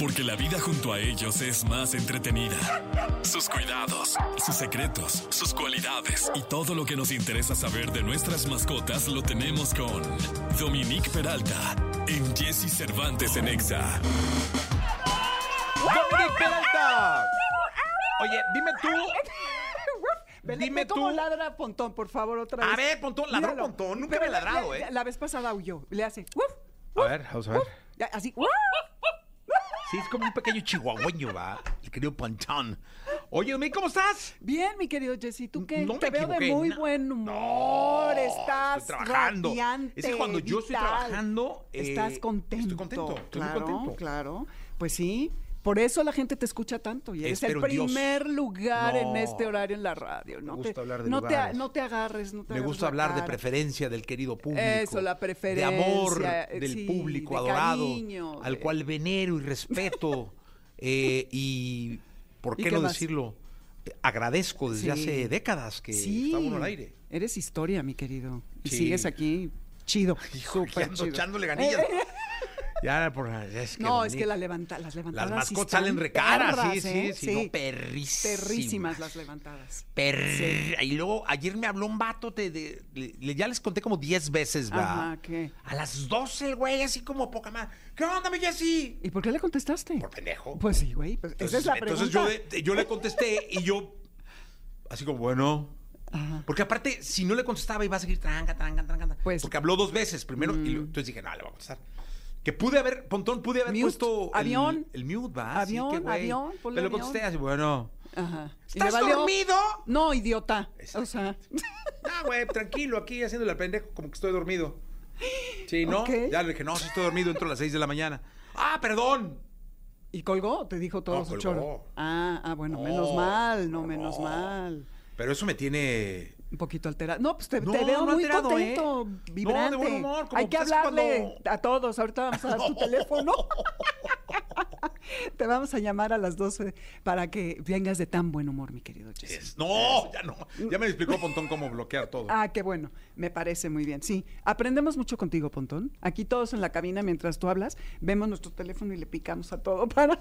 porque la vida junto a ellos es más entretenida. Sus cuidados, sus secretos, sus cualidades y todo lo que nos interesa saber de nuestras mascotas lo tenemos con Dominique Peralta en Jesse Cervantes en Exa. ¡Dominique Peralta! Oye, dime tú. Dime ve cómo tú. ladra Pontón, por favor, otra vez. A ver, Pontón, ladró. Pontón. Nunca Pero me ha ladrado, la- ¿eh? La vez pasada huyó. Le hace. "Uf", A ver, vamos a ver. ya, Así. Sí, es como un pequeño chihuahueño, va. El querido Pontón. Oye, Dominique, ¿cómo estás? Bien, mi querido Jessy, ¿tú qué? No me Te veo de muy no. buen humor. No, estás estoy trabajando. radiante, Es que cuando yo estoy vital. trabajando, eh, estás contento. estoy contento, estoy muy claro, contento. claro. Pues sí. Por eso la gente te escucha tanto y eres Espero el Dios. primer lugar en este horario en la radio. No gusta te, hablar de no te, no te agarres, no te Me gusta la hablar de preferencia del querido público. Eso, la preferencia, De amor eh, del sí, público de adorado. cariño, al de- cual venero y respeto. eh, y, ¿por ¿Y qué, no más? decirlo? Agradezco desde Sí. hace décadas que Sí, está uno al aire. eres historia, mi querido. Y sigues aquí chido, Hijo, ando chido. ya, por, es que no, es que la levanta, las levantadas Las sí mascotas salen recaras, sí, perras, sí, ¿eh? sí, no, perrísimas. Perrísimas las levantadas. Per- Y luego ayer me habló un vato, te- de- ya les conté como 10 veces, va. Ajá, ¿qué? A las 12 el güey, así como poca más. ¿Qué onda, mi Jessy? ¿Y por qué le contestaste? Por pendejo. Pues sí, güey, pues esa es la pregunta. entonces yo, le- yo le contesté y yo, así como, bueno. Ajá. Porque aparte, si no le contestaba, iba a seguir tranca, tranca, tranca. Pues- porque habló dos veces primero y Mm. entonces dije, no, le voy a contestar. Que pude haber, Pontón, pude haber Mute, puesto avión. El, mute, va. sí, Avión, güey. avión, Pero lo contesté así, bueno. Ajá. ¿Y ¿Estás dormido? No, idiota. O sea, Ah, güey, tranquilo, aquí haciéndole al pendejo, como que estoy dormido. Sí, ¿no? Ok. Ya le dije, no, sí estoy dormido, entro a las 6 de la mañana. Ah, perdón. ¿y colgó? Te dijo todo No, su colgó. choro. Ah, ah, bueno, No, menos mal, no, no. menos mal. Pero eso me tiene. Un poquito alterado. No, pues te, No, te veo no muy alterado, ¿eh? contento, No, vibrante. de buen humor, como Hay que pues, es hablarle cuando- a todos. Ahorita vamos a dar tu teléfono. te vamos a llamar a las 12 para que vengas de tan buen humor, mi querido Jesse. Es- No, ya no. Ya me explicó Pontón cómo bloquear todo. Ah, qué bueno. Me parece muy bien. Sí, aprendemos mucho contigo, Pontón. Aquí todos en la cabina, mientras tú hablas, vemos nuestro teléfono y le picamos a todo para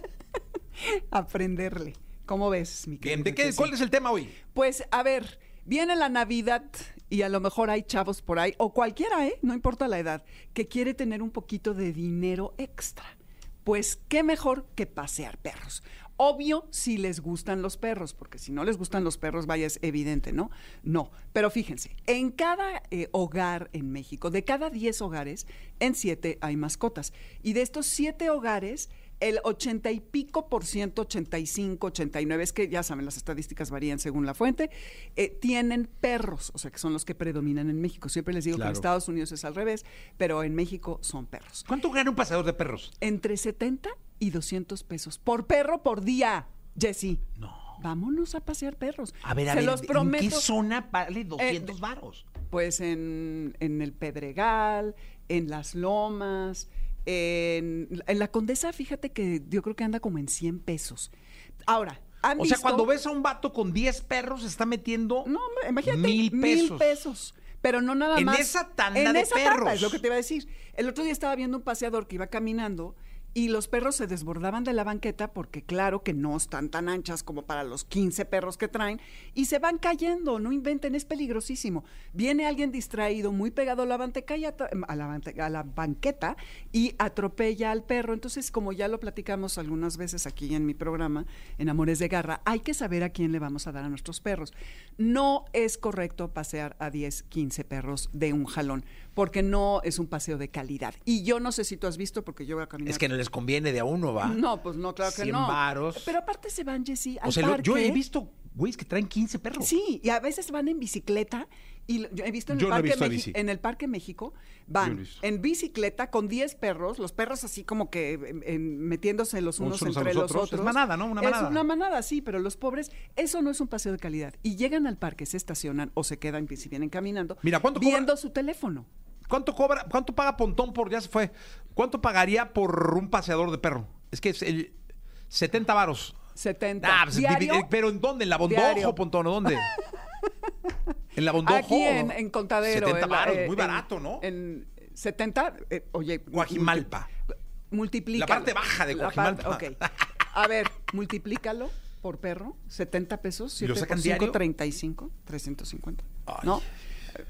aprenderle. ¿Cómo ves, mi querido Bien, ¿de qué, Jesse? ¿cuál es el tema hoy? Pues, a ver, viene la Navidad y a lo mejor hay chavos por ahí, o cualquiera, ¿eh? No importa la edad, que quiere tener un poquito de dinero extra. Pues, ¿qué mejor que pasear perros? Obvio si les gustan los perros, porque si no les gustan los perros, vaya, es evidente, ¿no? No, pero fíjense, en cada eh, hogar en México, de cada 10 hogares, en 7 hay mascotas. Y de estos 7 hogares, el 80 y pico por ciento, 85, 89, es que ya saben, las estadísticas varían según la fuente, eh, tienen perros, o sea, que son los que predominan en México. Siempre les digo que en Estados Unidos es al revés, pero en México son perros. ¿Cuánto gana un paseador de perros? Entre 70 y 200 pesos por perro por día, Jessy. No. Vámonos a pasear perros. A ver, a Se ver, los ¿en prometo. qué zona vale 200 Eh, varos? Pues en, en el Pedregal, en las Lomas, en, en la Condesa, fíjate que yo creo que anda como en 100 pesos. Ahora, ¿han O sea, cuando ves a un vato con 10 perros, se está metiendo No, hombre, imagínate. mil pesos. pesos. Pero no nada En más. esa tanda en de esa tanda, perros. es lo que te iba a decir. El otro día estaba viendo un paseador que iba caminando y los perros se desbordaban de la banqueta porque claro que no están tan anchas como para los 15 perros que traen y se van cayendo, no inventen, es peligrosísimo. Viene alguien distraído, muy pegado a la, banqueta y a la, banqueta y atropella al perro. Entonces, como ya lo platicamos algunas veces aquí en mi programa, en Amores de Garra, hay que saber a quién le vamos a dar a nuestros perros. No es correcto pasear a 10, 15 perros de un jalón, porque no es un paseo de calidad. Y yo no sé si tú has visto, porque yo voy a caminar. Les conviene de a uno, va. No, pues no, claro que 100 no. varos. Pero aparte se van, Jessy, al o sea, lo- yo he visto güeyes que traen 15 perros. Sí, y a veces van en bicicleta. Y lo- yo he visto en el, Yo no he parque visto bici. en el Parque México, Yo no van visto. en bicicleta con 10 perros, los perros así como que en- en- metiéndose los unos, Unos a entre los los otros. otros. Es manada, ¿no? Una manada. Es una manada, sí, pero los pobres, eso no es un paseo de calidad. Y llegan al parque, se estacionan o se quedan, si vienen caminando, Mira, ¿cuánto cobra? viendo su teléfono. ¿Cuánto cobra? ¿Cuánto paga Pontón por ya se fue? ¿Cuánto pagaría por un paseador de perro? Es que es el 70 varos. 70. Ah, pues, ¿Diario? pero ¿en dónde? ¿En la Bondojo. Pontón? ¿o ¿Dónde? ¿En la Bondojo? Aquí en, en Contadero. 70 en la- varos, eh, muy en- barato, ¿no? En 70, eh, oye. Guajimalpa. multiplícalo. La parte baja de La Coajimalpa. parte- ok. A ver, multiplícalo por perro, 70 pesos. ¿Y lo 7 sacan por 5, diario? 35, 350. Ay. ¿No?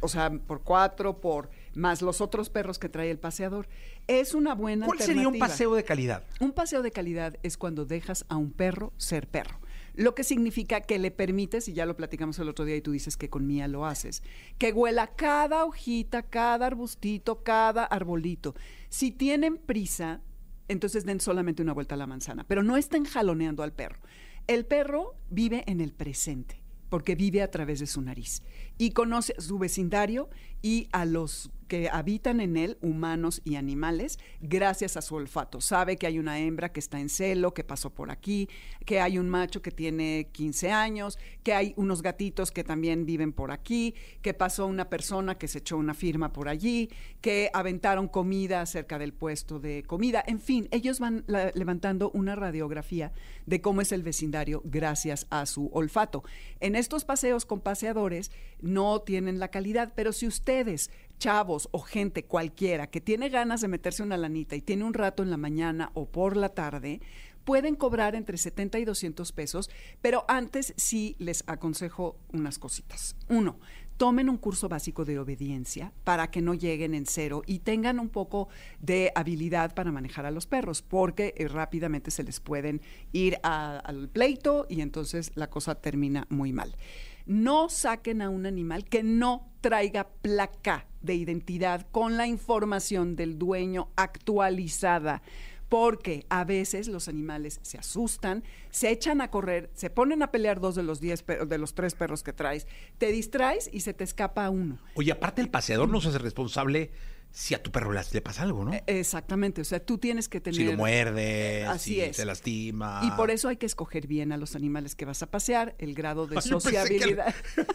O sea, por cuatro, por más los otros perros que trae el paseador. Es una buena ¿Cuál sería un paseo de calidad? Un paseo de calidad es cuando dejas a un perro ser perro. Lo que significa que le permites, y ya lo platicamos el otro día y tú dices que con Mía lo haces, que huela cada hojita, cada arbustito, cada arbolito. Si tienen prisa, entonces den solamente una vuelta a la manzana, pero no estén jaloneando al perro. El perro vive en el presente, porque vive a través de su nariz y conoce su vecindario y a los que habitan en él, humanos y animales, gracias a su olfato. Sabe que hay una hembra que está en celo, que pasó por aquí, que hay un macho que tiene 15 años, que hay unos gatitos que también viven por aquí, que pasó una persona que se echó una firma por allí, que aventaron comida cerca del puesto de comida. En fin, ellos van la- levantando una radiografía de cómo es el vecindario gracias a su olfato. En estos paseos con paseadores no tienen la calidad, pero si ustedes chavos o gente cualquiera que tiene ganas de meterse una lanita y tiene un rato en la mañana o por la tarde, pueden cobrar entre 70 y 200 pesos, pero antes sí les aconsejo unas cositas. Uno, tomen un curso básico de obediencia para que no lleguen en cero y tengan un poco de habilidad para manejar a los perros, porque eh, rápidamente se les pueden ir al pleito y entonces la cosa termina muy mal. No saquen a un animal que no traiga placa de identidad con la información del dueño actualizada porque a veces los animales se asustan, se echan a correr, se ponen a pelear dos de los diez de los tres perros que traes, te distraes y se te escapa uno. Oye, aparte el paseador no se hace responsable si a tu perro le, pasa algo, ¿no? Eh, Exactamente, o sea, tú tienes que tener si lo muerde, Así si es. se lastima. Y por eso hay que escoger bien a los animales que vas a pasear, el grado de que- sociabilidad.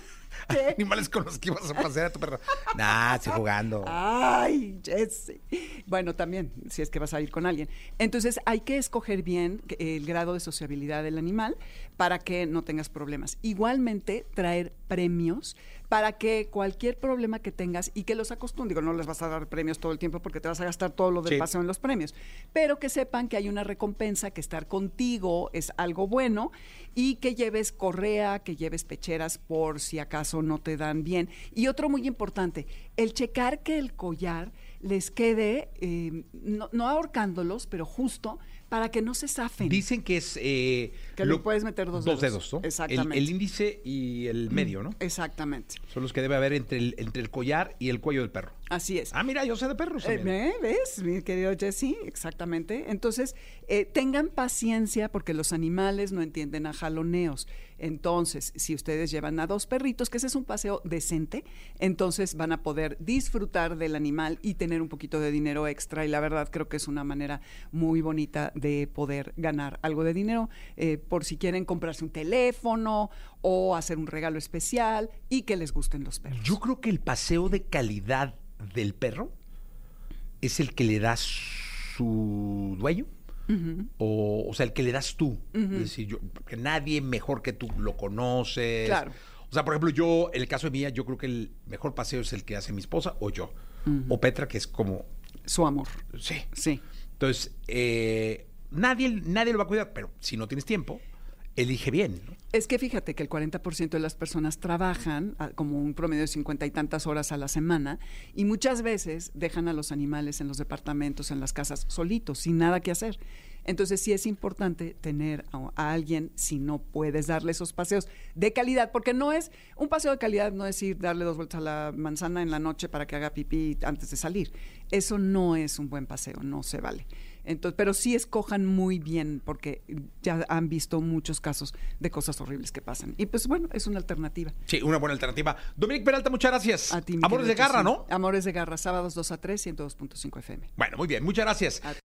Animales con los que ibas a pasear a tu perro. Nah, estoy jugando. Ay, Jesse. Bueno, también, si es que vas a ir con alguien. Entonces, hay que escoger bien que- el grado de sociabilidad del animal para que no tengas problemas. Igualmente, traer premios para que cualquier problema que tengas y que los acostumbres, digo, no les vas a dar premios todo el tiempo porque te vas a gastar todo lo del Sí. paseo en los premios, pero que sepan que hay una recompensa, que estar contigo es algo bueno y que lleves correa, que lleves pecheras por si acaso no te dan bien. Y otro muy importante, el checar que el collar les quede, eh, no, no ahorcándolos, pero justo para que no se zafen. Dicen que es. eh, Que le puedes meter dos Dos dedos. dedos, ¿no? Exactamente. El, índice y el medio, ¿no? Exactamente. Son los que debe haber entre el, entre el collar y el cuello del perro. Así es. Ah, mira, yo sé de perros. Eh. ¿ve? ¿Ves, mi querido Jesse? Exactamente. Entonces, eh, tengan paciencia porque los animales no entienden a jaloneos. Entonces, si ustedes llevan a dos perritos, que ese es un paseo decente, entonces van a poder disfrutar del animal y tener un poquito de dinero extra. Y la verdad creo que es una manera muy bonita de poder ganar algo de dinero eh, por si quieren comprarse un teléfono o hacer un regalo especial y que les gusten los perros. Yo creo que el paseo de calidad del perro es el que le das su dueño. o, o sea, el que le das tú. Es decir, yo, porque nadie mejor que tú lo conoces. Claro. O sea, por ejemplo, yo, en el caso de mía, yo creo que el mejor paseo es el que hace mi esposa o yo. O Petra, que es como. Su amor. Sí. Sí. Entonces, eh, nadie, nadie lo va a cuidar, pero si no tienes tiempo, elige bien. Es que fíjate que el 40% de las personas trabajan a- como un promedio de 50 y tantas horas a la semana y muchas veces dejan a los animales en los departamentos, en las casas, solitos, sin nada que hacer. Entonces sí es importante tener a, a alguien, si no puedes darle esos paseos de calidad, porque no es, un paseo de calidad no es ir darle dos vueltas a la manzana en la noche para que haga pipí antes de salir. Eso no es un buen paseo, no se vale. Entonces, pero sí escojan muy bien, porque ya han visto muchos casos de cosas horribles que pasan. Y pues bueno, es una alternativa. Sí, una buena alternativa. Dominic Peralta, muchas gracias. A ti, Amores de garra. ¿no? Amores de garra, sábados 2 a 3, 102.5 FM. Bueno, muy bien, muchas gracias. A-